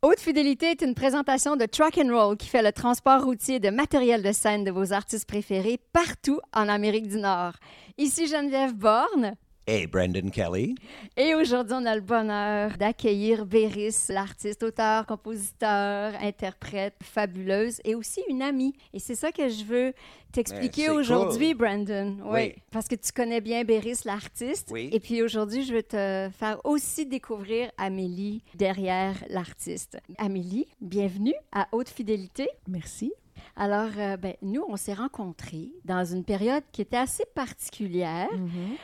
Haute Fidélité est une présentation de Truck and Roll qui fait le transport routier de matériel de scène de vos artistes préférés partout en Amérique du Nord. Ici Geneviève Borne. Et Brendan Kelly. Et aujourd'hui, on a le bonheur d'accueillir Béris, l'artiste, auteur, compositeur, interprète fabuleuse et aussi une amie. Et c'est ça que je veux t'expliquer c'est aujourd'hui, cool. Brandon. Oui. Oui. Parce que tu connais bien Béris, l'artiste. Oui. Et puis aujourd'hui, je veux te faire aussi découvrir Amélie derrière l'artiste. Amélie, bienvenue à Haute Fidélité. Merci. Alors, euh, ben, nous, on s'est rencontrés dans une période qui était assez particulière.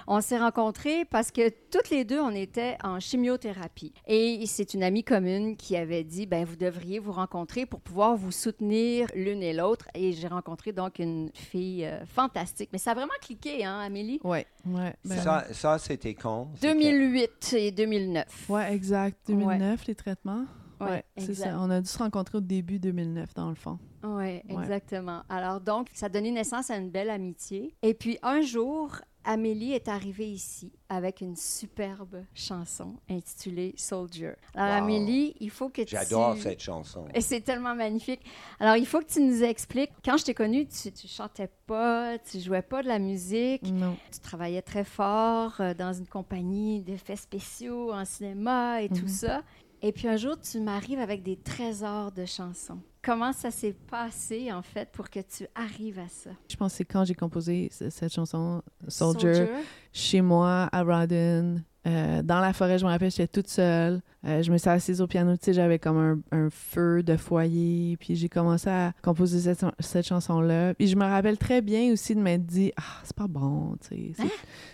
On s'est rencontrés parce que toutes les deux, on était en chimiothérapie. Et c'est une amie commune qui avait dit, ben, vous devriez vous rencontrer pour pouvoir vous soutenir l'une et l'autre. Et j'ai rencontré donc une fille euh, fantastique. Mais ça a vraiment cliqué, hein, Amélie? Ouais, ouais. ben, Ça, ça c'était quand? C'était- 2008 et 2009. Ouais, exact. 2009, les traitements. Ouais, c'est ça. On a dû se rencontrer au début 2009, dans le fond. Oui, Ouais. exactement. Alors donc, ça a donné naissance à une belle amitié. Et puis un jour, Amélie est arrivée ici avec une superbe chanson intitulée Soldier. Alors Wow. Amélie, il faut que tu... J'adore cette chanson. Et c'est tellement magnifique. Alors, il faut que tu nous expliques. Quand je t'ai connue, tu, tu chantais pas, tu jouais pas de la musique, Non. tu travaillais très fort euh, dans une compagnie d'effets spéciaux en cinéma et tout Mhm. ça. Et puis un jour, tu m'arrives avec des trésors de chansons. Comment ça s'est passé, en fait, pour que tu arrives à ça? Je pense que c'est quand j'ai composé cette chanson, Soldier, chez moi, à Rawdon, euh, dans la forêt. Je me rappelle, j'étais toute seule. Euh, je me suis assise au piano, tu sais, j'avais comme un, un feu de foyer. Puis j'ai commencé à composer cette, cette chanson-là. Puis je me rappelle très bien aussi de m'être dit, ah, c'est pas bon, tu sais. C'est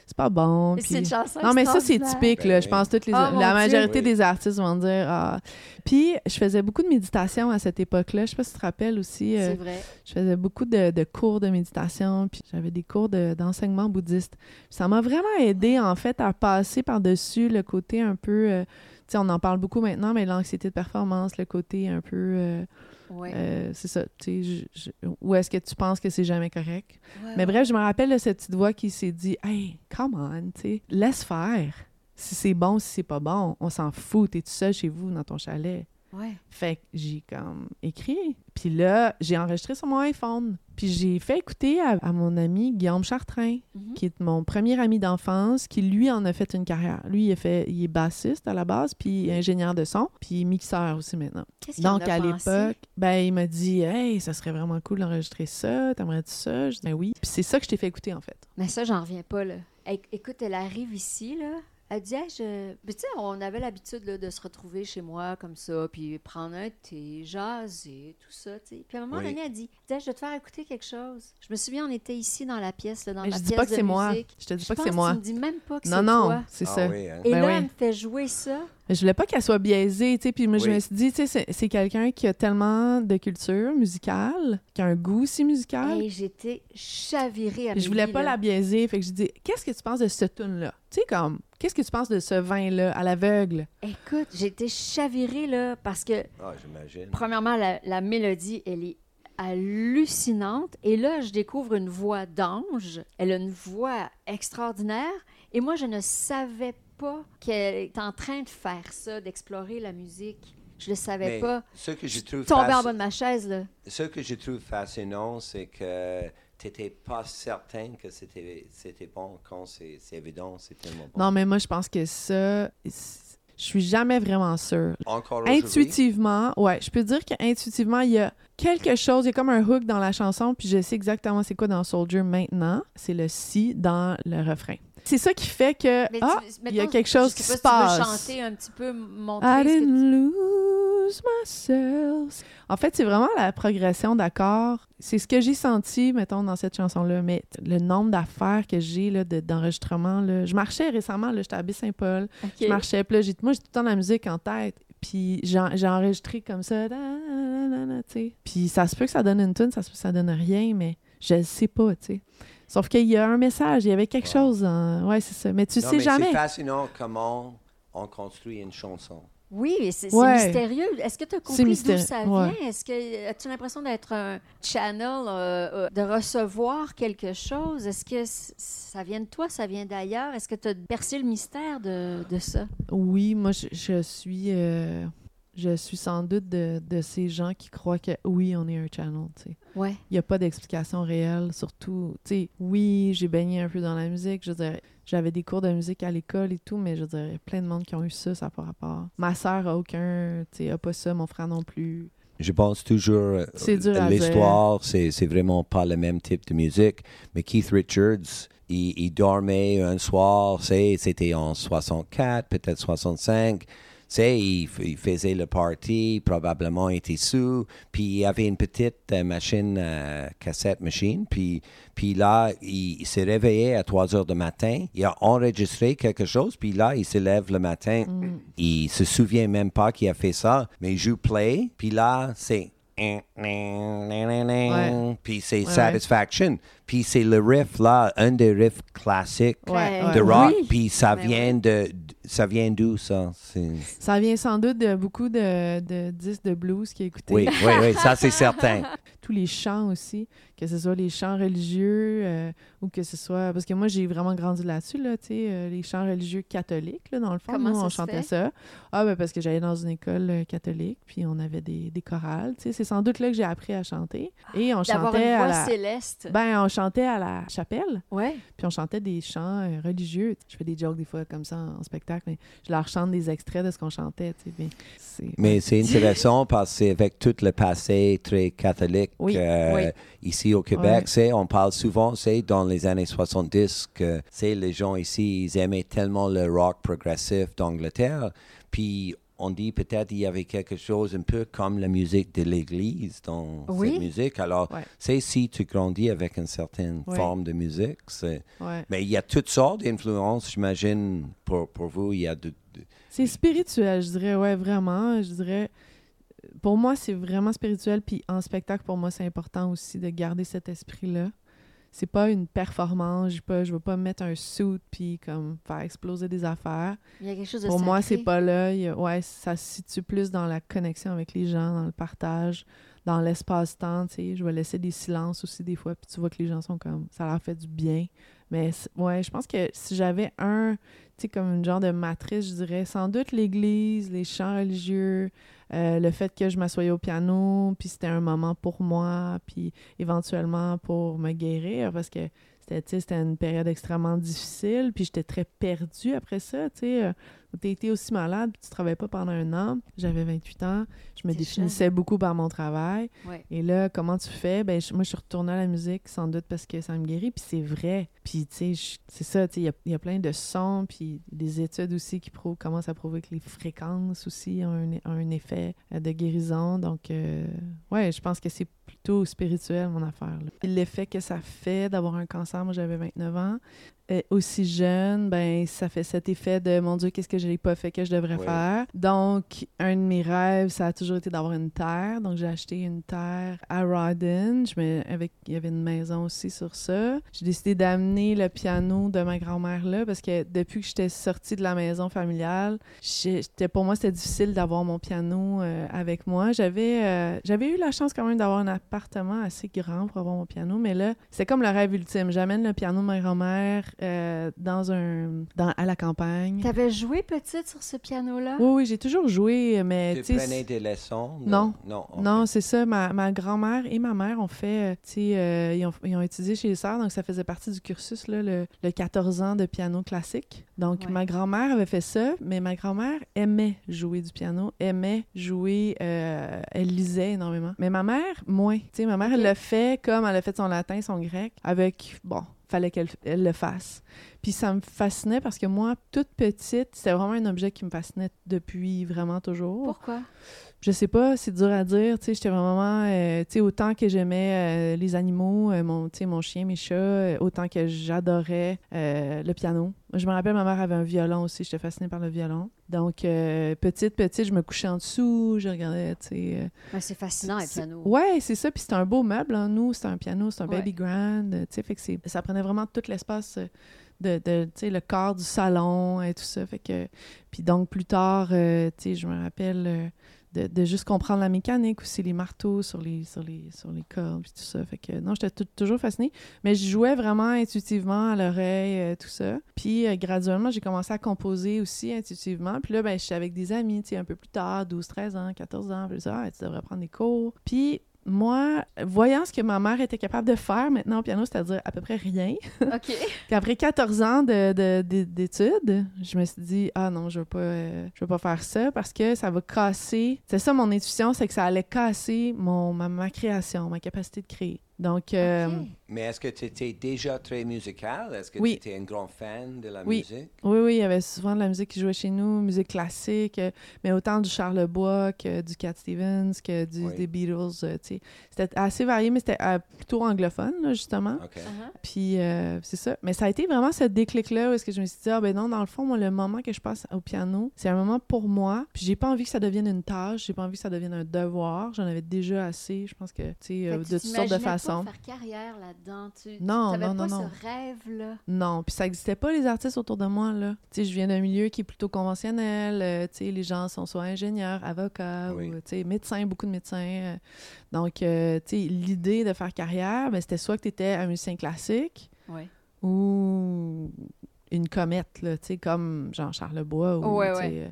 c'est pas bon. Et Puis- C'est une chanson Non, mais ça, c'est typique, là. Je pense que toutes les, Oh, la majorité Oui. des artistes vont dire ah. Puis, je faisais beaucoup de méditation à cette époque-là. Je sais pas si tu te rappelles aussi. euh, C'est vrai. je faisais beaucoup de, de cours de méditation, puis j'avais des cours de- d'enseignement bouddhiste. Puis ça m'a vraiment aidé, en fait, à passer par-dessus le côté un peu... euh, on en parle beaucoup maintenant, mais l'anxiété de performance, le côté un peu... euh, Ouais. euh, c'est ça, tu sais, je- je- où est-ce que tu penses que c'est jamais correct? Ouais, Mais ouais. bref, je me rappelle de cette petite voix qui s'est dit Hey, come on, tu sais, laisse faire. Si c'est bon, si c'est pas bon, on s'en fout. T'es tout seul chez vous dans ton chalet. Ouais. Fait que j'ai comme écrit. Puis là, j'ai enregistré sur mon iPhone. Puis j'ai fait écouter à, à mon ami Guillaume Chartrain, Mhm. qui est mon premier ami d'enfance, qui lui en a fait une carrière. Lui, il, a fait, il est bassiste à la base, puis ingénieur de son, puis mixeur aussi maintenant. Qu'est-ce qu'il en Donc, a à l'époque, ben, il m'a dit Hey, ça serait vraiment cool d'enregistrer ça. T'aimerais-tu ça Je dis Ben oui. Puis c'est ça que je t'ai fait écouter, en fait. Mais ça, j'en reviens pas, là. Éc- Écoute, elle arrive ici, là. Elle dit, Hey, je... Mais tu sais, on avait l'habitude là, de se retrouver chez moi comme ça, puis prendre un thé, jaser, tout ça, tu sais. Puis à un moment Oui. donné, elle dit, je vais te faire écouter quelque chose. Je me souviens, on était ici dans la pièce, là, dans Mais ma je dis pièce pas que de moi. musique. Je te dis Je pas que c'est moi. Tu me dis même pas que Non, c'est non, toi. c'est Ah ça. oui, hein? Et Ben là, oui. elle me fait jouer ça. Mais je voulais pas qu'elle soit biaisée, tu sais. Puis moi, je me suis dit, tu sais, c'est- c'est quelqu'un qui a tellement de culture musicale, qui a un goût aussi musical. Et j'étais chavirée à Puis je voulais pas la biaiser. Fait que je dis, qu'est-ce que tu penses de ce tune-là? Tu sais, comme, qu'est-ce que tu penses de ce vin-là à l'aveugle? Écoute, j'étais chavirée, là, parce que Ah, j'imagine. Premièrement, la, la mélodie, elle est hallucinante. Et là, je découvre une voix d'ange. Elle a une voix extraordinaire. Et moi, je ne savais pas qu'elle est en train de faire ça, d'explorer la musique. Je le savais Mais pas. ce que je trouve Tombé en bas de ma chaise, là. ce que je trouve fascinant, c'est que tu n'étais pas certain que c'était c'était bon quand c'est c'est évident, c'est tellement bon. Non, mais moi, je pense que ça, je suis jamais vraiment sûre. Encore aujourd'hui? Intuitivement, ouais, je peux dire qu'intuitivement, il y a quelque chose, il y a comme un hook dans la chanson, puis je sais exactement c'est quoi dans Soldier maintenant. C'est le si dans le refrain. C'est ça qui fait que, Mais ah, il y a quelque chose je qui se pas si tu veux passe. chanter un petit peu, montrer I ce que tu- didn't lose myself. En fait, c'est vraiment la progression d'accords. C'est ce que j'ai senti, mettons, dans cette chanson-là. Mais le nombre d'affaires que j'ai là, de- d'enregistrements, là, je marchais récemment, j'étais à Baie-Saint-Paul. Je marchais, puis là, moi, j'ai tout le temps de la musique en tête. Puis j'ai enregistré comme ça, da, da, da, da, tu sais. Puis ça se peut que ça donne une tune, ça se peut que ça donne rien, mais je le sais pas, tu sais. Sauf qu'il y a un message, il y avait quelque Wow. chose. Ouais, c'est ça. Mais tu Non, sais mais jamais. C'est fascinant comment on construit une chanson. Oui, c'est Ouais. mystérieux. Est-ce que tu as compris d'où ça vient? ouais. Est-ce que as-tu l'impression d'être un channel, euh, euh, de recevoir quelque chose? Est-ce que ça vient de toi, ça vient d'ailleurs? Est-ce que tu as percé le mystère de, de ça? Oui, moi, je, je suis. euh, je suis sans doute de, de, ces gens qui croient que oui, on est un channel, tu sais. Ouais. Il n'y a pas d'explication réelle, surtout, tu sais, oui, j'ai baigné un peu dans la musique, je veux dire, j'avais des cours de musique à l'école et tout, mais je veux dire, il y a plein de monde qui ont eu ça, ça n'a pas rapport. Ma sœur a aucun, tu sais, a pas ça, mon frère non plus. Je pense toujours l'histoire, c'est, c'est vraiment pas le même type de musique. Mais Keith Richards, il, il dormait un soir, c'était en 64, peut-être 65 sais, il, faisait le party, probablement il était sous, puis il avait une petite euh, machine, euh, cassette machine, puis, puis là, il, s'est réveillé à 3 heures du matin, il a enregistré quelque chose, puis là, il se lève le matin, mm. il se souvient même pas qu'il a fait ça, mais il joue play, puis là, c'est... Puis c'est Satisfaction. Puis c'est le riff là, un des riffs classiques de rock. Puis ça vient de, ça vient d'où, ça? Ça vient sans doute de beaucoup de, de disques de blues qui écoutaient. Oui, oui, oui, ça c'est certain. Tous les chants aussi, que ce soit les chants religieux euh, ou que ce soit... Parce que moi, j'ai vraiment grandi là-dessus, là, tu sais, euh, les chants religieux catholiques, là, dans le fond. Comment nous, on chantait ça. Ah, ben parce que j'allais dans une école euh, catholique, puis on avait des, des chorales, tu sais. C'est sans doute là que j'ai appris à chanter. Et on chantait une voix à la... céleste. Ben, on chantait à la chapelle. Ouais. Puis on chantait des chants religieux. Je fais des jokes des fois comme ça en spectacle mais je leur chante des extraits de ce qu'on chantait. mais c'est intéressant parce que avec tout le passé très catholique euh, ici au Québec, on parle souvent, c'est dans les années 70 que les gens ici, ils aimaient tellement le rock progressif d'Angleterre. Puis on dit peut-être qu'il y avait quelque chose un peu comme la musique de l'Église dans cette musique. Alors, c'est si tu grandis avec une certaine forme de musique. Mais il y a toutes sortes d'influences, j'imagine, pour, pour vous. Il y a de, C'est spirituel, je dirais, ouais, vraiment. Je dirais, pour moi, c'est vraiment spirituel. Puis en spectacle, pour moi, c'est important aussi de garder cet esprit-là c'est pas une performance. Je ne veux pas mettre un suit puis comme faire exploser des affaires. Il y a quelque chose de Pour moi, c'est pas là. ouais, ça se situe plus dans la connexion avec les gens, dans le partage, dans l'espace-temps. Je vais laisser des silences aussi des fois, puis tu vois que les gens sont comme ça leur fait du bien. Mais ouais, je pense que si j'avais un, tu sais, comme une genre de matrice, je dirais sans doute l'Église, les chants religieux, euh, le fait que je m'assoyais au piano, puis c'était un moment pour moi, puis éventuellement pour me guérir, parce que c'était une période extrêmement difficile, puis j'étais très perdue après ça, tu sais. Tu été aussi malade, tu travaillais pas pendant un an. J'avais 28 ans, je me définissais beaucoup par mon travail. Et là, comment tu fais? Ben, moi, je suis retournée à la musique, sans doute parce que ça me guérit, puis c'est vrai. Puis, tu sais, c'est ça, tu sais, il y, a plein de sons, puis des études aussi qui prouvent, comment ça prouver que les fréquences aussi ont un, effet euh, de guérison. Donc, euh, ouais, je pense que c'est plutôt spirituel, mon affaire. L'effet que ça fait d'avoir un cancer, moi, j'avais 29 ans, aussi jeune, ben ça fait cet effet de mon Dieu, qu'est-ce que je n'ai pas fait que je devrais faire. Donc, un de mes rêves, ça a toujours été d'avoir une terre. Donc, j'ai acheté une terre à Rawdon. Je avec, il y avait une maison aussi sur ça. J'ai décidé d'amener le piano de ma grand-mère là parce que depuis que j'étais sortie de la maison familiale, pour moi, c'était difficile d'avoir mon piano euh, avec moi. J'avais euh, j'avais eu la chance quand même d'avoir un appartement assez grand pour avoir mon piano, mais là, c'est comme le rêve ultime. J'amène le piano de ma grand-mère euh, dans un dans, à la campagne. T'avais joué petite sur ce piano-là? Oui, oui, j'ai toujours joué, mais... Tu prenais des leçons? Non. Non, non c'est ça. Ma, ma grand-mère et ma mère ont fait, euh, tu sais, euh, ils, ont, ils, ont, étudié chez les sœurs, donc ça faisait partie du cursus, là, le, le 14 ans de piano classique. Donc, ma grand-mère avait fait ça, mais ma grand-mère aimait jouer du piano, aimait jouer, elle lisait énormément. Mais ma mère, moins. Tu sais, ma mère, elle l'a fait comme elle a fait son latin, son grec, avec, bon, fallait qu'elle le fasse. Puis ça me fascinait parce que moi, toute petite, c'était vraiment un objet qui me fascinait depuis vraiment toujours. Pourquoi? Je sais pas, c'est dur à dire. Tu sais, j'étais vraiment, euh, tu sais, autant que j'aimais euh, les animaux, euh, mon, tu sais, mon chien, mes chats, autant que j'adorais le piano. Je me rappelle, ma mère avait un violon aussi. J'étais fascinée par le violon. Donc, petite, petite, je me couchais en dessous, je regardais, tu sais. c'est fascinant, le piano. Ouais, c'est ça. Puis c'est un beau meuble, hein. Nous, c'est un piano, c'est un baby grand. Tu sais, fait que ça prenait vraiment tout l'espace de, de le corps du salon et tout ça. Fait que, puis donc, plus tard, tu sais, je me rappelle de, juste comprendre la mécanique aussi, les marteaux sur les, sur les, cordes, puis tout ça. Fait que non, j'étais toujours fascinée. Mais je jouais vraiment intuitivement à l'oreille, euh, tout ça. Puis euh, graduellement, j'ai commencé à composer aussi intuitivement. Puis là, ben, je suis avec des amis, tu sais, un peu plus tard, 12, 13 ans, 14 ans. Puis ça, ah, tu devrais prendre des cours. Puis moi, voyant ce que ma mère était capable de faire maintenant au piano, c'est-à-dire à peu près rien. OK. Puis après 14 ans d'études, je me suis dit, ah non, je ne euh, veux, pas faire ça parce que ça va casser. C'est ça mon intuition, c'est que ça allait casser mon, ma création, ma capacité de créer. Donc, euh, Mais est-ce que tu étais déjà très musical? Est-ce que tu étais un grand fan de la musique? Oui, oui, il y avait souvent de la musique qui jouait chez nous, musique classique, euh, mais autant du Charles Bois que du Cat Stevens, que du, des Beatles. Euh, c'était assez varié, mais c'était plutôt anglophone, justement. Uh-huh. Puis, c'est ça. Mais ça a été vraiment ce déclic-là où est-ce que je me suis dit, ah ben non, dans le fond, moi, le moment que je passe au piano, c'est un moment pour moi. Puis j'ai pas envie que ça devienne une tâche, j'ai pas envie que ça devienne un devoir. J'en avais déjà assez, je pense que, tu sais, de toutes sortes de façons faire carrière là-dedans. Tu non, non, pas non, ce rêve-là. Non, puis ça n'existait pas les artistes autour de moi là. Tu sais, je viens d'un milieu qui est plutôt conventionnel. Euh, tu sais, les gens sont soit ingénieurs, avocats ou tu sais médecins, beaucoup de médecins. Euh. donc, euh, tu sais, l'idée de faire carrière, ben, c'était soit que tu étais un musicien classique. Ou une comète, là, tu sais, comme Jean-Charles Bois ou ouais, euh,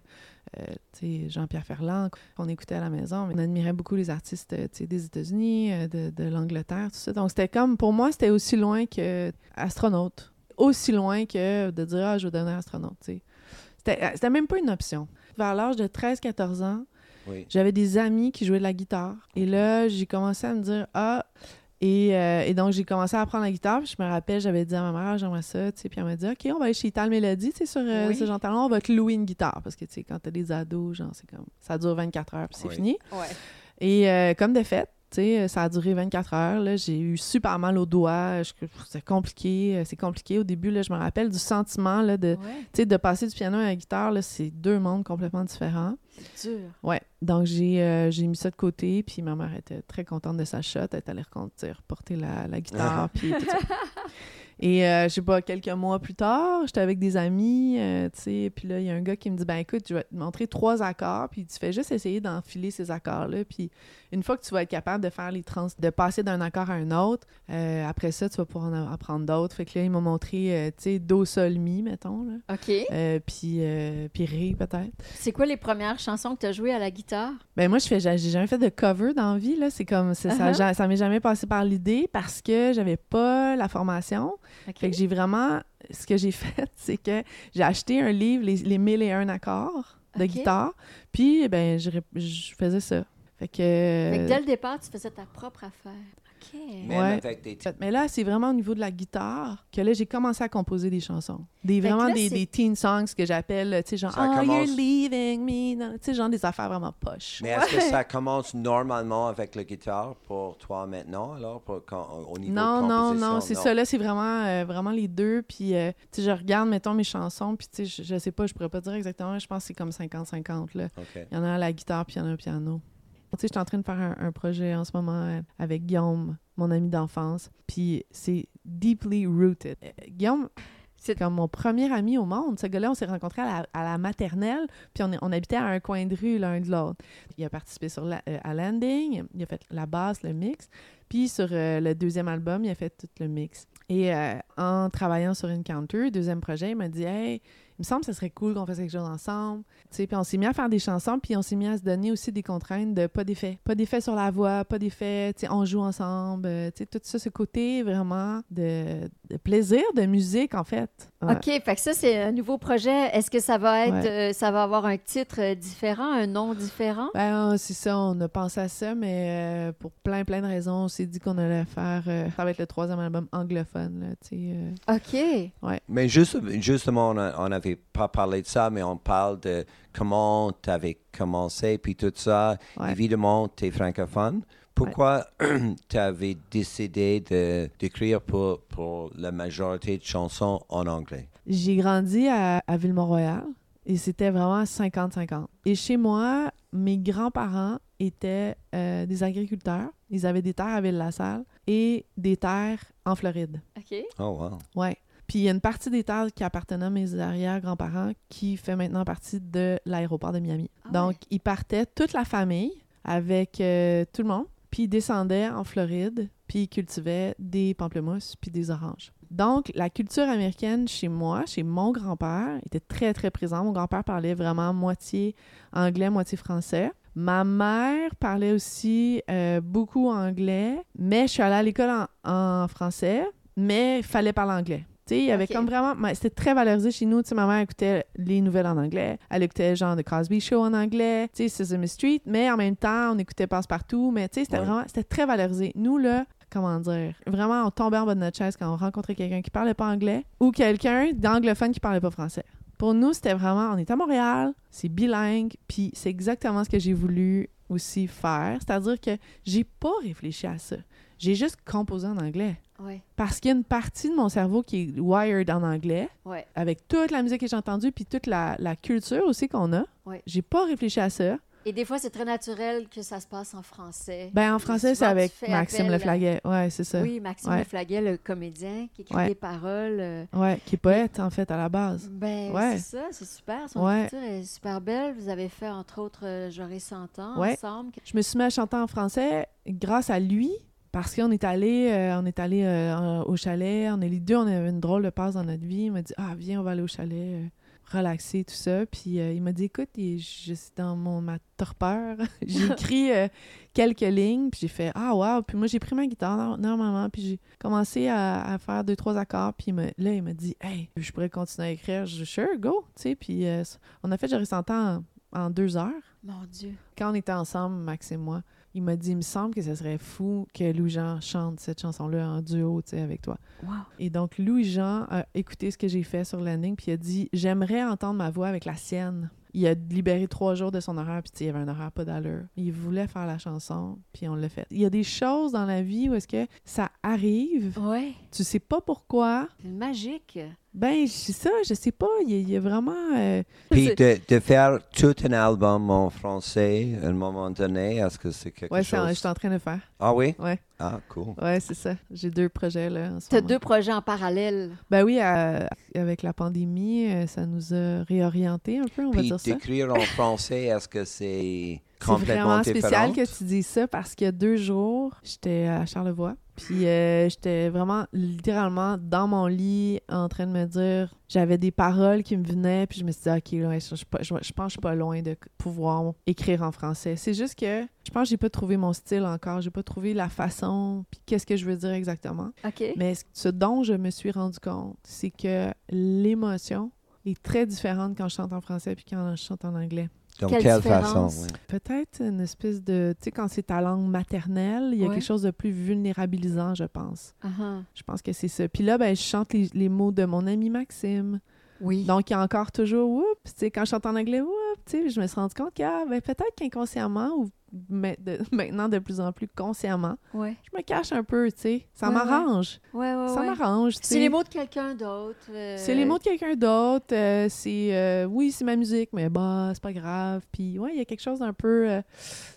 Jean-Pierre Ferland, qu'on écoutait à la maison. On admirait beaucoup les artistes euh, des États-Unis, euh, de, l'Angleterre, tout ça. Donc, c'était comme, pour moi, c'était aussi loin que astronaute. Aussi loin que de dire, ah, je veux devenir astronaute. C'était même pas une option. Vers l'âge de 13-14 ans, j'avais des amis qui jouaient de la guitare. Et là, j'ai commencé à me dire, ah, euh, et, donc, j'ai commencé à apprendre la guitare. Puis je me rappelle, j'avais dit à ma mère, j'aimerais ça. Puis elle m'a dit, OK, on va aller chez Tal Mélodie, tu sais, sur euh, ce genre talent, on va te louer une guitare. Parce que, tu sais, quand t'as des ados, genre, c'est comme, ça dure 24 heures, puis c'est fini. Et euh, comme de fait, sais, ça a duré 24 heures. J'ai eu super mal aux doigts. C'est compliqué. C'est compliqué. Au début, là, je me rappelle du sentiment là, de, de passer du piano à la guitare. C'est deux mondes complètement différents. C'est dur. Ouais. Donc, j'ai mis ça de côté. Puis ma mère était très contente de sa shot. Elle est allée reporter la, la guitare. puis tout ça. Et euh, je sais pas, quelques mois plus tard, j'étais avec des amis, euh, tu sais, puis là, il y a un gars qui me dit, ben écoute, je vais te montrer trois accords, puis tu fais juste essayer d'enfiler ces accords-là, puis une fois que tu vas être capable de faire les trans, de passer d'un accord à un autre, euh, après ça, tu vas pouvoir en apprendre d'autres. Fait que là, il m'a montré, tu sais, Do, Sol, Mi, mettons, là. OK. puis, puis Ré, peut-être. C'est quoi les premières chansons que tu as jouées à la guitare? Ben moi, je fais, j'ai jamais fait de cover dans la vie, là. C'est comme, ça, uh-huh. ça m'est jamais passé par l'idée parce que j'avais pas la formation. Fait que j'ai vraiment. Ce que j'ai fait, c'est que j'ai acheté un livre, Les, les 1001 accords de guitare, puis ben, je, je faisais ça. Fait que... fait que dès le départ, tu faisais ta propre affaire. Mais là, c'est vraiment au niveau de la guitare que là, j'ai commencé à composer des chansons. Des, vraiment des, des, teen songs que j'appelle, tu sais, genre « Oh, you're leaving me », tu sais, genre des affaires vraiment poches. Mais est-ce que ça commence normalement avec la guitare pour toi maintenant, alors, pour, quand, au niveau non, de Non, non, non, c'est ça. Là, c'est vraiment, euh, vraiment les deux. Puis, euh, tu sais, je regarde, mettons, mes chansons, puis tu sais, je, je, sais pas, je pourrais pas dire exactement, je pense que c'est comme 50-50, là. Il y en a à la guitare, puis il y en a au piano. Tu sais, je suis en train de faire un, projet en ce moment euh, avec Guillaume, mon ami d'enfance, puis c'est deeply rooted. Euh, Guillaume, c'est comme mon premier ami au monde. Ce gars-là, on s'est rencontrés à la, maternelle, puis on, on, habitait à un coin de rue l'un de l'autre. Il a participé sur la, euh, à Landing, il a fait la basse, le mix, puis sur le deuxième album, il a fait tout le mix. Et en travaillant sur Encounter, deuxième projet, il m'a dit Hey, me semble que ce serait cool qu'on fasse quelque chose ensemble. Puis on s'est mis à faire des chansons, puis on s'est mis à se donner aussi des contraintes de pas d'effet. Pas d'effet sur la voix, pas d'effet, on joue ensemble. Euh, tout ça, ce côté vraiment de, plaisir, de musique, en fait. OK, fait que ça, c'est un nouveau projet. Est-ce que ça va être, euh, ça va avoir un titre euh, différent, un nom différent? Ben, c'est ça, on a pensé à ça, mais pour plein, plein de raisons, on s'est dit qu'on allait faire, ça va être le troisième album anglophone, là, OK. Ouais. Mais juste, justement, on avait pas parlé de ça, mais on parle de comment tu avais commencé, puis tout ça. Évidemment, tu es francophone. Pourquoi tu avais décidé d'écrire pour, pour la majorité de chansons en anglais? J'ai grandi à, à Ville-Mont-Royal et c'était vraiment 50-50. Et chez moi, mes grands-parents étaient euh, des agriculteurs. Ils avaient des terres à Ville-la-Salle et des terres en Floride. OK. Oh, wow. Ouais. Puis il y a une partie des terres qui appartenait à mes arrière-grands-parents qui fait maintenant partie de l'aéroport de Miami. Ah Donc, ils partaient, toute la famille, avec euh, tout le monde, puis ils descendaient en Floride, puis ils cultivaient des pamplemousses puis des oranges. Donc, la culture américaine chez moi, chez mon grand-père, était très, très présente. Mon grand-père parlait vraiment moitié anglais, moitié français. Ma mère parlait aussi euh, beaucoup anglais, mais je suis allée à l'école en, français, mais il fallait parler anglais. Il y avait comme vraiment. C'était très valorisé chez nous. ma mère écoutait les nouvelles en anglais. Elle écoutait genre The Cosby Show en anglais, Sesame Street, mais en même temps, on écoutait Passe-Partout. Mais c'était vraiment. C'était très valorisé. Nous, là, comment dire, vraiment, on tombait en bas de notre chaise quand on rencontrait quelqu'un qui parlait pas anglais ou quelqu'un d'anglophone qui parlait pas français. Pour nous, c'était vraiment, on est à Montréal, c'est bilingue, puis c'est exactement ce que j'ai voulu aussi faire. C'est-à-dire que j'ai pas réfléchi à ça. J'ai juste composé en anglais. Parce qu'il y a une partie de mon cerveau qui est wired en anglais, avec toute la musique que j'ai entendue, puis toute la, culture aussi qu'on a. J'ai pas réfléchi à ça. Et des fois, c'est très naturel que ça se passe en français. Ben, en français, c'est avec Maxime Leflaguet. Ouais, c'est ça. Oui, Maxime Leflaguet, le comédien qui écrit des paroles. Euh, ouais, qui est poète, en fait, à la base. Ben, c'est ça, c'est super. Son écriture est super belle. Vous avez fait, entre autres, euh, J'aurais 100 ans ensemble. Je me suis mis à chanter en français grâce à lui. Parce qu'on est allé, euh, on est allé au chalet, on est les deux, on avait une drôle de passe dans notre vie. Il m'a dit Ah, viens, on va aller au chalet relaxé, tout ça. Puis euh, il m'a dit Écoute, je suis dans mon, ma torpeur. j'ai écrit euh, quelques lignes, puis j'ai fait Ah, wow. Puis moi, j'ai pris ma guitare normalement, puis j'ai commencé à, faire deux, trois accords. Puis là, il m'a dit Hey, je pourrais continuer à écrire. Je suis Sure, go. Tu sais, puis euh, on a fait J'aurais ressenti en, en deux heures. Mon Dieu. Quand on était ensemble, Max et moi, il m'a dit, il me semble que ce serait fou que Louis-Jean chante cette chanson-là en duo, tu sais, avec toi. Et donc, Louis-Jean a écouté ce que j'ai fait sur landing, puis il a dit, j'aimerais entendre ma voix avec la sienne. Il a libéré trois jours de son horaire, puis il y avait un horaire pas d'allure. Il voulait faire la chanson, puis on l'a fait. Il y a des choses dans la vie où est-ce que ça arrive. Ouais. Tu sais pas pourquoi. C'est magique. Ben, c'est ça, je sais pas. Il y, a, vraiment. Euh, Puis de, faire tout un album en français à un moment donné, est-ce que c'est quelque ouais, chose? Ouais, je suis en train de faire. Ah oui? Ouais. Ah, cool. Ouais, c'est ça. J'ai deux projets là. Tu as deux projets en parallèle. Ben oui, avec la pandémie, euh, ça nous a réorienté un peu, on va dire ça. d'écrire en français, est-ce que c'est c'est vraiment spécial que tu dises ça parce qu'il y a deux jours, j'étais à Charlevoix. Puis euh, j'étais vraiment littéralement dans mon lit en train de me dire, j'avais des paroles qui me venaient, puis je me suis dit, ok, je, je, pense que je suis pas loin de pouvoir écrire en français. C'est juste que je pense que j'ai pas trouvé mon style encore, j'ai pas trouvé la façon, puis qu'est-ce que je veux dire exactement. Mais ce dont je me suis rendu compte, c'est que l'émotion est très différente quand je chante en français puis quand je chante en anglais. Donc, quelle, façon? Peut-être une espèce de. Tu sais, quand c'est ta langue maternelle, il y a quelque chose de plus vulnérabilisant, je pense. Uh-huh. Je pense que c'est ça. Puis là, ben, je chante les, mots de mon ami Maxime. Oui. Donc, il y a encore toujours whoop. Tu sais, quand je chante en anglais, whoop, tu sais, je me suis rendu compte que ah, ben, peut-être qu'inconsciemment ou maintenant de plus en plus consciemment. Ouais. Je me cache un peu, tu sais. Ça m'arrange. Ouais. Ça m'arrange. C'est les mots de quelqu'un d'autre. Euh. C'est les mots de quelqu'un d'autre. Euh, c'est euh, oui, c'est ma musique, mais bah, c'est pas grave. Puis ouais, il y a quelque chose d'un peu.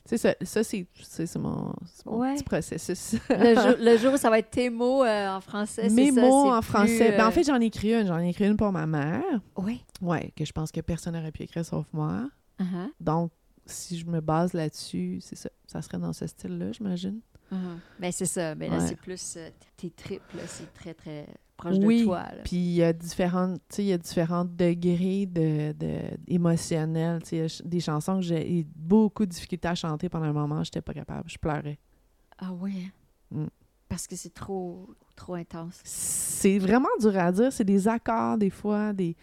tu sais, ça, ça c'est mon, mon petit processus. le, jour, où ça va être tes mots en français. Mes mots en français. Ben, en fait, j'en ai écrit une. J'en ai écrit une pour ma mère. Oui. Ouais, que je pense que personne n'aurait pu écrire sauf moi. Uh-huh. Donc si je me base là-dessus, c'est ça. Ça serait dans ce style-là, j'imagine. Mais uh-huh. ben, c'est ça. Ben, là, c'est plus euh, tes tripes, c'est très, très proche de toi. Puis il y a différentes, il y a différents degrés de, de émotionnels. Des chansons que j'ai eu beaucoup de difficultés à chanter pendant un moment, j'étais pas capable. Je pleurais. Ah oui? Hein? Mm. Parce que c'est trop, trop intense. C'est vraiment dur à dire. C'est des accords, des fois, des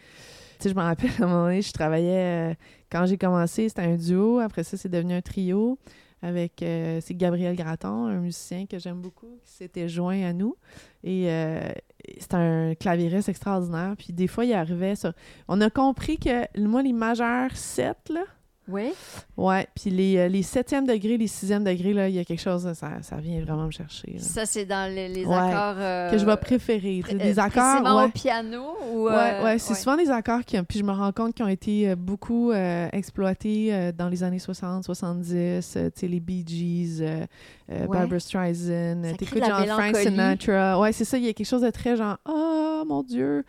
sais, je me rappelle, à un moment donné, je travaillais, euh, quand j'ai commencé, c'était un duo. Après ça, c'est devenu un trio avec, euh, c'est Gabriel Graton, un musicien que j'aime beaucoup, qui s'était joint à nous. Et euh, c'est un clavieriste extraordinaire. Puis des fois, il arrivait sur... On a compris que, moi, les majeurs 7, là, oui. Ouais, puis les, euh, les 7e degrés, les 6e degrés, là, il y a quelque chose, ça, ça vient vraiment me chercher. Ça, c'est dans les, accords. Euh, que je vais préférer. des euh, accords. Ouais. au piano ou. ouais, ouais c'est souvent des accords qui. Puis je me rends compte qu'ils ont été beaucoup exploités dans les années 60, 70, tu sais, les Bee Gees, Barbara Streisand, t'écoutes genre Frank Sinatra. Ouais, c'est ça, il y a quelque chose de très genre. Oh, oh mon Dieu.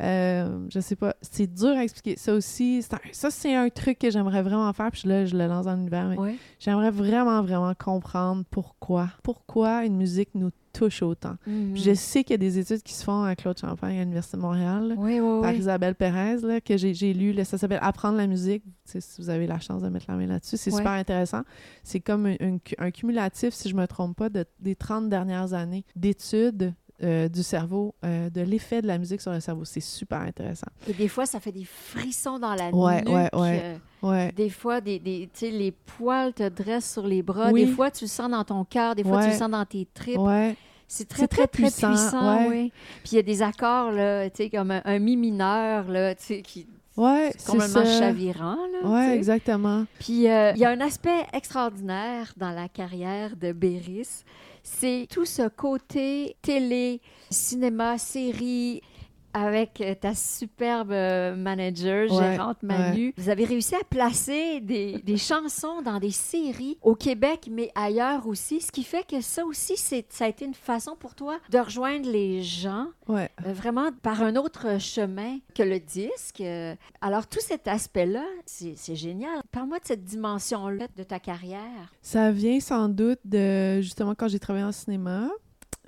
Euh, je sais pas. C'est dur à expliquer. Ça aussi, ça, c'est un truc que j'aimerais vraiment faire. Puis là, je le lance dans l'univers. J'aimerais vraiment, vraiment comprendre pourquoi. Pourquoi une musique nous touche autant. Mhm. Je sais qu'il y a des études qui se font à Claude Champagne à l'Université de Montréal par Isabelle Pérez, là, que j'ai lu. ça s'appelle Apprendre la musique. si vous avez la chance de mettre la main là-dessus, c'est super intéressant. C'est comme un, cumulatif, si je ne me trompe pas, de, des 30 dernières années d'études euh, du cerveau, euh, de l'effet de la musique sur le cerveau. C'est super intéressant. Et des fois, ça fait des frissons dans la ouais, nuque. Ouais, ouais, euh, ouais. Des fois, des, des les poils te dressent sur les bras. Des fois, tu le sens dans ton cœur. Des fois, tu le sens dans tes tripes. Ouais. C'est très, très, très, puissant. oui. Puis il y a des accords, là, tu sais, comme un, mi mineur, là, tu sais, qui Ouais, c'est complètement chavirant. Là, ouais, exactement. Puis euh, il y a un aspect extraordinaire dans la carrière de Béris. C'est tout ce côté télé, cinéma, série, avec euh, ta superbe euh, manager, gérante Manu, vous avez réussi à placer des, des, chansons dans des séries au Québec, mais ailleurs aussi, ce qui fait que ça aussi, ça a été une façon pour toi de rejoindre les gens, ouais. Euh, vraiment par un autre chemin que le disque. alors, tout cet aspect-là, c'est génial. Parle-moi de cette dimension-là de ta carrière. Ça vient sans doute de, justement, quand j'ai travaillé en cinéma,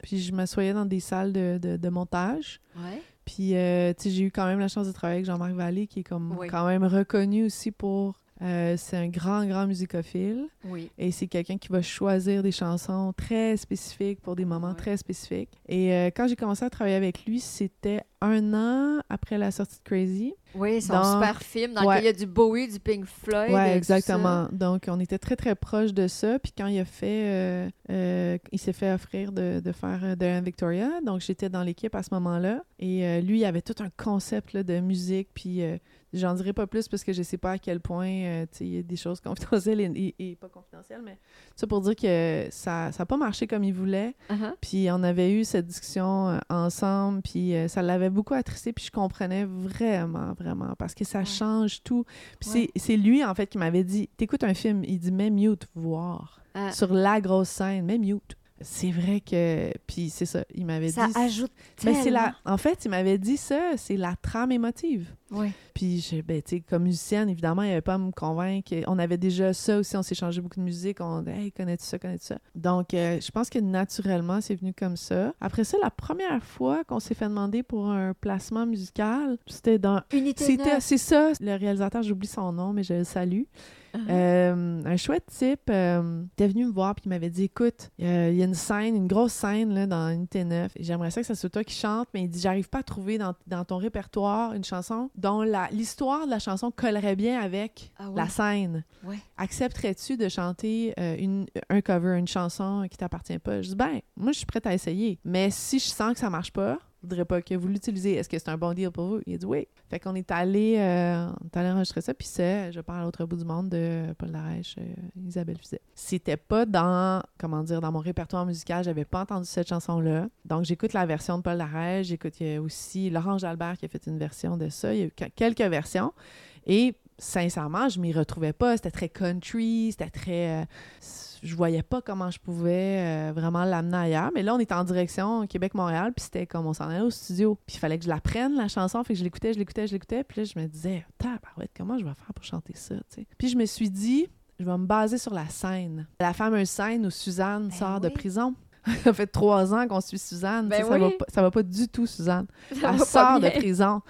puis je m'assoyais dans des salles de, de, de montage. Ouais. Puis, euh, tu sais, j'ai eu quand même la chance de travailler avec Jean-Marc Vallée, qui est comme quand même reconnu aussi pour euh, c'est un grand, grand musicophile. Oui. Et c'est quelqu'un qui va choisir des chansons très spécifiques pour des moments très spécifiques. Et euh, quand j'ai commencé à travailler avec lui, c'était un an après la sortie de Crazy. Oui, c'est un super film dans lequel il y a du Bowie, du Pink Floyd. Oui, exactement. Donc, on était très, très proche de ça. Puis quand il a fait, euh, il s'est fait offrir de, de faire Diane Victoria. Donc, j'étais dans l'équipe à ce moment-là. Et lui, il avait tout un concept là, de musique. Puis J'en dirai pas plus parce que je sais pas à quel point euh, il y a des choses confidentielles et, pas confidentielles, mais ça pour dire que ça n'a pas marché comme il voulait. Uh-huh. Puis on avait eu cette discussion euh, ensemble, puis euh, ça l'avait beaucoup attristé, puis je comprenais vraiment, vraiment, parce que ça change tout. Puis c'est lui, en fait, qui m'avait dit T'écoutes un film, il dit Mets mute, voir. Ah. Sur la grosse scène, mets mute. C'est vrai que. Puis c'est ça, il m'avait dit. Ça ajoute Mais c'est la. En fait, il m'avait dit ça, c'est la trame émotive. Oui. Puis, ben, tu sais, comme musicienne, évidemment, il n'y avait pas à me convaincre. On avait déjà ça aussi, on s'est changé beaucoup de musique. On dit, hey, connais-tu ça, connais-tu ça? Donc, euh, je pense que naturellement, c'est venu comme ça. Après ça, la première fois qu'on s'est fait demander pour un placement musical, c'était dans. Unité C'est ça, le réalisateur, j'oublie son nom, mais je le salue. Uh-huh. Euh, un chouette type euh, était venu me voir puis il m'avait dit écoute, il y a une scène, une grosse scène là, dans Unité 9 et j'aimerais ça que ça soit toi qui chante, mais il dit j'arrive pas à trouver dans, dans, ton répertoire une chanson dont l'histoire de la chanson collerait bien avec ah la scène. Accepterais-tu de chanter euh, une, un cover, une chanson qui t'appartient pas? Je dis ben, moi je suis prête à essayer, mais si je sens que ça marche pas, voudrais pas que vous l'utilisez. Est-ce que c'est un bon deal pour vous? Il a dit oui. Fait qu'on est allé, euh, on est allé enregistrer ça, puis c'est Je parle à l'autre bout du monde de Paul Larèche, euh, Isabelle Fuzet. C'était pas dans, comment dire, dans mon répertoire musical, j'avais pas entendu cette chanson-là. Donc j'écoute la version de Paul Larèche, j'écoute aussi Laurent Jalbert qui a fait une version de ça. Il y a eu quelques versions. Et sincèrement, je m'y retrouvais pas. C'était très country, c'était très. Euh, je voyais pas comment je pouvais euh, vraiment l'amener ailleurs. Mais là, on était en direction Québec-Montréal, puis c'était comme on s'en allait au studio. Puis il fallait que je la prenne, la chanson. Fait que je l'écoutais, je l'écoutais, je l'écoutais. Puis là, je me disais, tabarouette, comment je vais faire pour chanter ça, Puis je me suis dit, je vais me baser sur la scène. La fameuse scène où Suzanne ben sort de prison. ça fait trois ans qu'on suit Suzanne. Ben ça, va pas, ça va pas du tout, Suzanne. Elle sort de prison.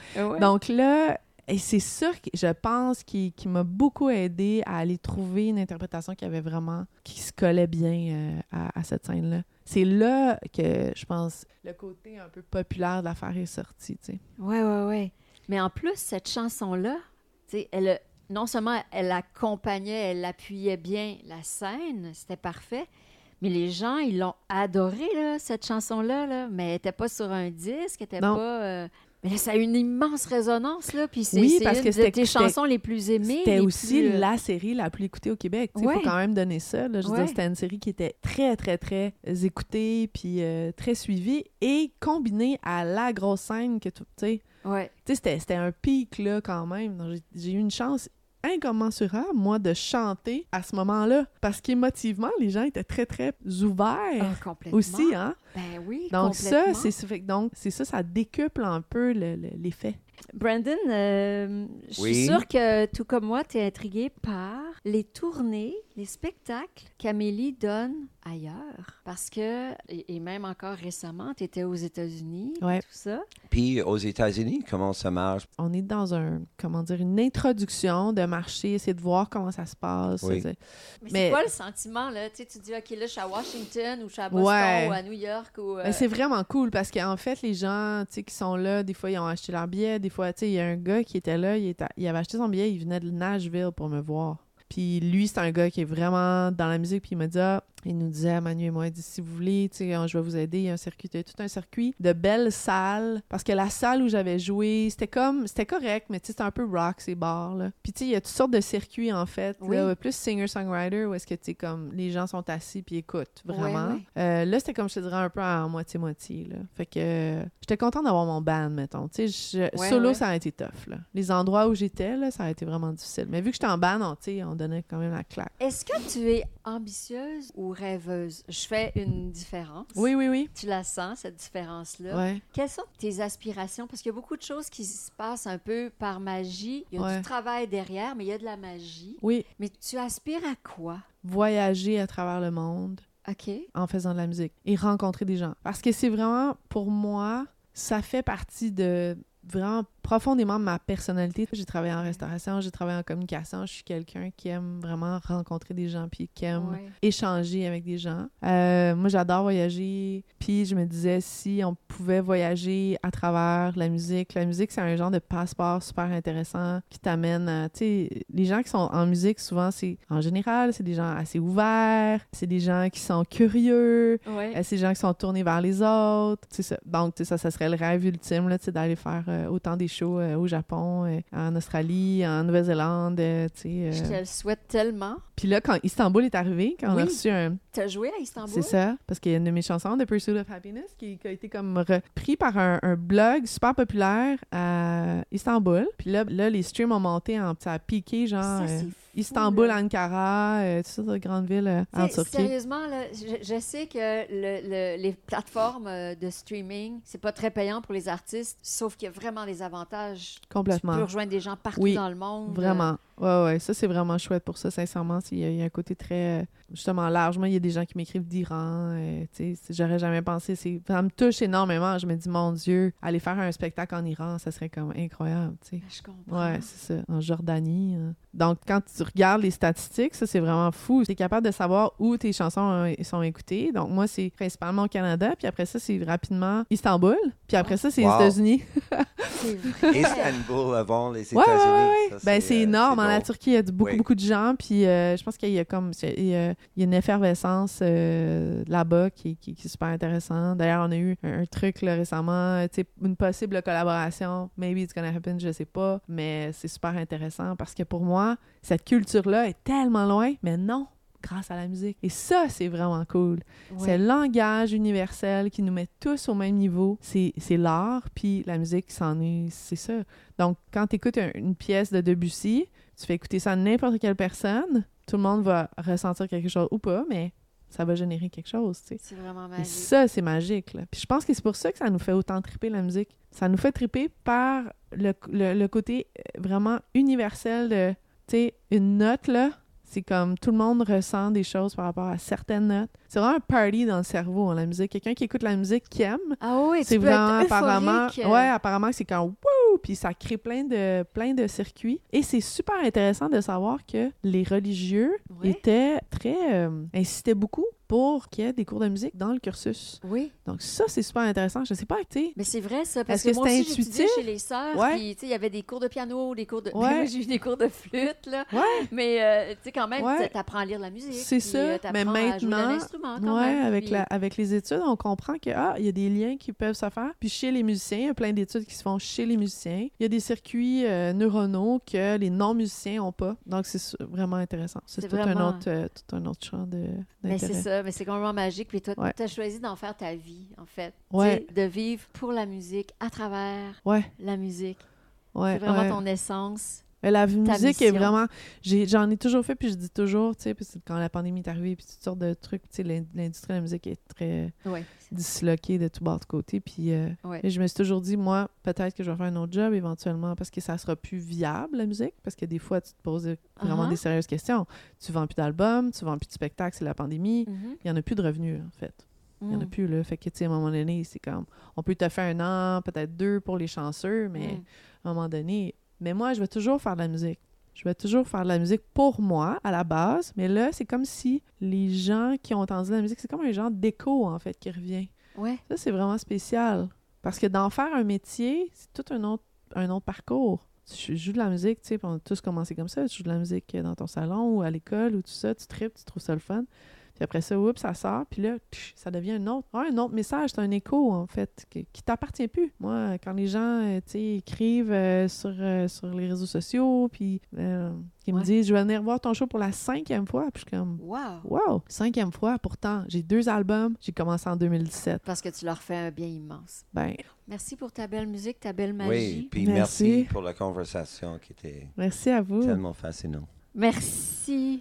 Donc là, et c'est ça, que je pense, qui, qui m'a beaucoup aidé à aller trouver une interprétation qui avait vraiment, qui se collait bien euh, à, cette scène-là. C'est là que, je pense, le côté un peu populaire de l'affaire est sorti, tu sais. Ouais, ouais, ouais. Mais en plus, cette chanson-là, tu sais, elle, non seulement elle accompagnait, elle appuyait bien la scène, c'était parfait, mais les gens, ils l'ont adoré, là, cette chanson-là, là, mais elle n'était pas sur un disque, elle n'était pas... Euh, mais ça a une immense résonance, là. Puis c'est oui, parce que une tes chansons les plus aimées. C'était aussi euh, la série la plus écoutée au Québec. Il faut quand même donner ça. Là. Je veux dire, c'était une série qui était très, très, très écoutée, puis euh, très suivie, et combinée à la grosse scène que tu sais. Ouais. C'était un pic, là, quand même. J'ai eu une chance incommensurable, moi, de chanter à ce moment-là. Parce qu'émotivement, les gens étaient très, très ouverts ah, aussi, hein? Ben oui, Donc ça, c'est donc c'est ça, ça décuple un peu l'effet. Brandon, euh, je suis sûre que tout comme moi, tu es intrigué par les tournées, les spectacles qu'Amélie donne ailleurs. Parce que, et, même encore récemment, tu étais aux États-Unis, tout ça. Puis aux États-Unis, comment ça marche? On est dans un, comment dire, une introduction de marché, essayer de voir comment ça se passe. Mais, c'est quoi le sentiment, là? Tu, sais, tu dis, OK, là, je suis à Washington ou je suis à Boston ou à New York. Ou, euh, C'est vraiment cool parce qu'en fait, les gens, tu sais, qui sont là, des fois, ils ont acheté leur billet, des tu sais, il y a un gars qui était là, il, il avait acheté son billet, il venait de Nashville pour me voir. Puis lui, c'est un gars qui est vraiment dans la musique. Puis il m'a dit ah, il nous disait, Manu et moi, il dit, si vous voulez, je vais vous aider. Il y a un circuit, tout un circuit de belles salles. Parce que la salle où j'avais joué, c'était comme, c'était correct, mais c'était un peu rock, ces bars, là. Puis, tu sais, il y a toutes sortes de circuits, en fait. plus singer-songwriter, où est-ce que, tu sais, comme, les gens sont assis puis écoutent, vraiment. Euh, là, c'était comme, je te dirais, un peu en moitié-moitié, là. Fait que j'étais contente d'avoir mon band, mettons. Tu sais, solo, ça a été tough, là. Les endroits où j'étais, là, ça a été vraiment difficile. Mais vu que j'étais en band, on, on donnait quand même la claque. Est-ce que tu es ambitieuse ou rêveuse? Je fais une différence. Oui, oui, oui. Tu la sens, cette différence-là. Quelles sont tes aspirations? Parce qu'il y a beaucoup de choses qui se passent un peu par magie. Il y a du travail derrière, mais il y a de la magie. Oui. Mais tu aspires à quoi? Voyager à travers le monde. OK. En faisant de la musique et rencontrer des gens. Parce que c'est vraiment, pour moi, ça fait partie de vraiment profondément ma personnalité. J'ai travaillé en restauration, j'ai travaillé en communication. Je suis quelqu'un qui aime vraiment rencontrer des gens puis qui aime échanger avec des gens. Euh, moi, j'adore voyager. Puis je me disais si on pouvait voyager à travers la musique. La musique, c'est un genre de passeport super intéressant qui t'amène à, tu sais, les gens qui sont en musique, souvent, c'est en général, c'est des gens assez ouverts, c'est des gens qui sont curieux, euh, c'est des gens qui sont tournés vers les autres. Ça. Donc, ça, ça serait le rêve ultime d'aller faire euh, autant des shows euh, au Japon, euh, en Australie, en Nouvelle-Zélande. tu sais, Je te le souhaite tellement. Puis là, quand Istanbul est arrivé, quand on a reçu un. T'as joué à Istanbul? C'est ça, parce qu'il y a une de mes chansons, The Pursuit of Happiness, qui, a été comme repris par un, blog super populaire à Istanbul. Puis là, là les streams ont monté en. Ça a piqué, genre. Ça, Istanbul, Ankara, euh, toutes de grandes villes euh, en Turquie. Sérieusement, là, je, sais que le, les plateformes euh, de streaming, c'est pas très payant pour les artistes, sauf qu'il y a vraiment des avantages. Complètement. Tu peux rejoindre des gens partout dans le monde. Vraiment. Ouais, ouais, ça c'est vraiment chouette pour ça, sincèrement. Il y, a, un côté très, justement, largement, il y a des gens qui m'écrivent d'Iran, tu sais, j'aurais jamais pensé. Ça me touche énormément. Je me dis, mon Dieu, aller faire un spectacle en Iran, ça serait comme incroyable, tu sais. Je comprends. Ouais, c'est ça. En Jordanie. Hein. Donc, quand tu regardes les statistiques, ça, c'est vraiment fou. Tu es capable de savoir où tes chansons sont écoutées. Donc, moi, c'est principalement au Canada. Puis après ça, c'est rapidement Istanbul. Puis après ça, c'est les États-Unis. Istanbul avant les États-Unis. Ouais, ouais, ben, c'est euh, énorme. En la Turquie, il y a beaucoup, beaucoup de gens. Puis euh, je pense qu'il y a comme il y a, une effervescence euh, là-bas qui, qui, est super intéressante. D'ailleurs, on a eu un, truc là, récemment, une possible collaboration. Maybe it's gonna happen, je sais pas. Mais c'est super intéressant parce que pour moi, cette culture-là est tellement loin, mais non, grâce à la musique. Et ça, c'est vraiment cool. C'est le langage universel qui nous met tous au même niveau. C'est l'art, puis la musique, c'en est, c'est ça. Donc, quand tu écoutes une pièce de Debussy, tu fais écouter ça à n'importe quelle personne, tout le monde va ressentir quelque chose ou pas, mais ça va générer quelque chose, tu sais. C'est vraiment magique. Et ça, c'est magique, là. Puis je pense que c'est pour ça que ça nous fait autant triper la musique. Ça nous fait triper par le, le côté vraiment universel de une note, là, c'est comme tout le monde ressent des choses par rapport à certaines notes. C'est vraiment un party dans le cerveau, en la musique. Quelqu'un qui écoute la musique, qui aime. Ah oui, c'est vraiment apparemment. Ouais, apparemment, c'est quand wouh, puis ça crée plein de, plein de circuits. Et c'est super intéressant de savoir que les religieux étaient très. Euh, incitaient beaucoup pour qu'il y ait des cours de musique dans le cursus. Oui. Donc ça, c'est super intéressant. Je ne sais pas, tu Mais c'est vrai, ça, parce que, moi aussi, intuitif? chez les sœurs, puis, tu sais, il y avait des cours de piano, des cours de... Ouais. j'ai eu des cours de flûte, là. Ouais. Mais, euh, tu sais, quand même, tu apprends à lire la musique. C'est ça. Euh, mais maintenant, quand ouais, avec, la, avec les études, on comprend qu'il ah, y a des liens qui peuvent se faire. Puis chez les musiciens, il y a plein d'études qui se font chez les musiciens. Il y a des circuits euh, neuronaux que les non-musiciens n'ont pas. Donc, c'est vraiment intéressant. C'est tout, un autre, tout un autre champ de... Mais c'est ça mais c'est complètement magique. Puis toi, tu as choisi d'en faire ta vie, en fait. De vivre pour la musique, à travers la musique. c'est vraiment ton essence. Mais la musique est vraiment. J'en ai, toujours fait, puis je dis toujours, tu sais, quand la pandémie est arrivée, puis toutes sortes de trucs, tu sais, l'industrie de la musique est très disloquée de tout bord de côté. Puis euh, je me suis toujours dit, moi, peut-être que je vais faire un autre job éventuellement parce que ça sera plus viable, la musique, parce que des fois, tu te poses vraiment des sérieuses questions. Tu vends plus d'albums, tu vends plus de spectacles, c'est la pandémie. Mm-hmm. Il y en a plus de revenus, en fait. Il n'y en a mm. plus, là. Fait que, tu sais, à un moment donné, c'est comme... On peut te faire un an, peut-être deux pour les chanceux, mais mm. à un moment donné... Mais moi, je vais toujours faire de la musique. Je vais toujours faire de la musique pour moi, à la base. Mais là, c'est comme si les gens qui ont entendu la musique, c'est comme un genre d'écho, en fait, qui revient. Ouais. Ça, c'est vraiment spécial. Parce que d'en faire un métier, c'est tout un autre, un autre parcours. Tu joues de la musique, tu sais, on a tous commencé comme ça. Tu joues de la musique dans ton salon ou à l'école ou tout ça, tu tripes, tu trouves ça le fun. Puis après ça, oups, ça sort. Puis là, ça devient un autre, un autre message. C'est un écho, en fait, qui, qui t'appartient plus. Moi, quand les gens, euh, tu sais, écrivent euh, sur, euh, sur les réseaux sociaux, puis qui me disent, je vais venir voir ton show pour la cinquième fois. Puis je suis comme, wow! Wow! Cinquième fois. Pourtant, j'ai deux albums. J'ai commencé en 2017. Parce que tu leur fais un bien immense. Ben. Merci pour ta belle musique, ta belle magie. Oui, puis merci, merci pour la conversation qui était merci à vous. tellement fascinant. Merci.